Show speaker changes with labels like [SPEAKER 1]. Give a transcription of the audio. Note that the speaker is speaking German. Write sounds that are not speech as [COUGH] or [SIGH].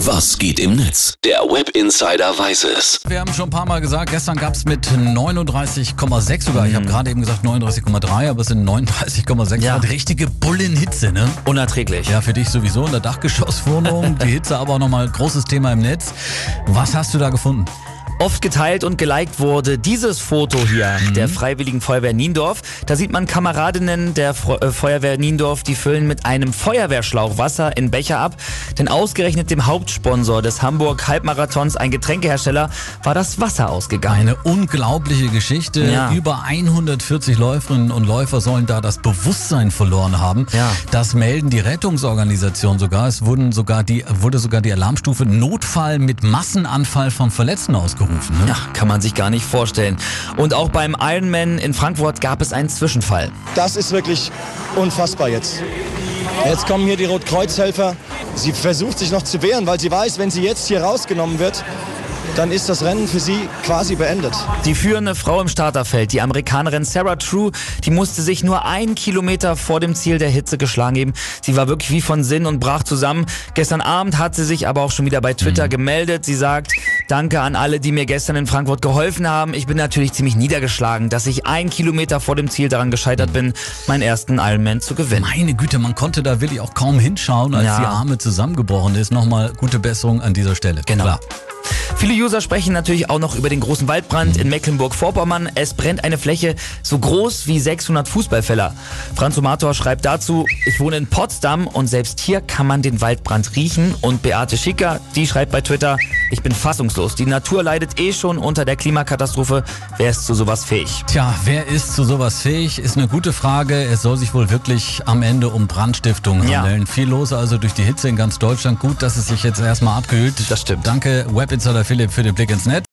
[SPEAKER 1] Was geht im Netz? Der Web Insider weiß es.
[SPEAKER 2] Wir haben schon ein paar Mal gesagt, gestern gab es mit 39,6 sogar, ich habe gerade eben gesagt 39,3, aber es sind 39,6
[SPEAKER 3] Ja.
[SPEAKER 2] Grad. Richtige Bullenhitze, ne?
[SPEAKER 3] Unerträglich.
[SPEAKER 2] Ja, für dich sowieso in der Dachgeschosswohnung. [LAUGHS] Die Hitze aber auch nochmal großes Thema im Netz. Was hast du da gefunden?
[SPEAKER 3] Oft geteilt und geliked wurde dieses Foto hier der Freiwilligen Feuerwehr Niendorf. Da sieht man Kameradinnen der Fre äh, Feuerwehr Niendorf, die füllen mit einem Feuerwehrschlauch Wasser in Becher ab. Denn ausgerechnet dem Hauptsponsor des Hamburg Halbmarathons, ein Getränkehersteller, war das Wasser ausgegangen.
[SPEAKER 2] Eine unglaubliche Geschichte.
[SPEAKER 3] Ja.
[SPEAKER 2] Über 140 Läuferinnen und Läufer sollen da das Bewusstsein verloren haben.
[SPEAKER 3] Ja.
[SPEAKER 2] Das melden die Rettungsorganisationen sogar. Es wurden sogar die, wurde sogar die Alarmstufe Notfall mit Massenanfall von Verletzten ausgerufen. Ne?
[SPEAKER 3] Ja, kann man sich gar nicht vorstellen. Und auch beim Ironman in Frankfurt gab es einen Zwischenfall.
[SPEAKER 4] Das ist wirklich unfassbar jetzt. Jetzt kommen hier die Rotkreuzhelfer. Sie versucht sich noch zu wehren, weil sie weiß, wenn sie jetzt hier rausgenommen wird, dann ist das Rennen für sie quasi beendet.
[SPEAKER 3] Die führende Frau im Starterfeld, die Amerikanerin Sarah True, die musste sich nur einen Kilometer vor dem Ziel der Hitze geschlagen geben. Sie war wirklich wie von Sinn und brach zusammen. Gestern Abend hat sie sich aber auch schon wieder bei Twitter gemeldet. Sie sagt, danke an alle, die mir gestern in Frankfurt geholfen haben. Ich bin natürlich ziemlich niedergeschlagen, dass ich einen Kilometer vor dem Ziel daran gescheitert bin, meinen ersten Ironman zu gewinnen.
[SPEAKER 2] Meine Güte, man konnte da wirklich auch kaum hinschauen, als
[SPEAKER 3] Ja.
[SPEAKER 2] die Arme zusammengebrochen ist. Nochmal gute Besserung an dieser Stelle.
[SPEAKER 3] Genau.
[SPEAKER 2] Klar.
[SPEAKER 3] Viele User sprechen natürlich auch noch über den großen Waldbrand in Mecklenburg-Vorpommern. Es brennt eine Fläche so groß wie 600 Fußballfelder. Franz Omator schreibt dazu, ich wohne in Potsdam und selbst hier kann man den Waldbrand riechen. Und Beate Schicker, die schreibt bei Twitter, ich bin fassungslos. Die Natur leidet eh schon unter der Klimakatastrophe. Wer ist zu sowas fähig?
[SPEAKER 2] Tja, wer ist zu sowas fähig? Ist eine gute Frage. Es soll sich wohl wirklich am Ende um Brandstiftung
[SPEAKER 3] Ja.
[SPEAKER 2] handeln. Viel los also durch die Hitze in ganz Deutschland. Gut, dass es sich jetzt erstmal abkühlt.
[SPEAKER 3] Das stimmt.
[SPEAKER 2] Danke, Webinsider Philipp, für den Blick ins Netz.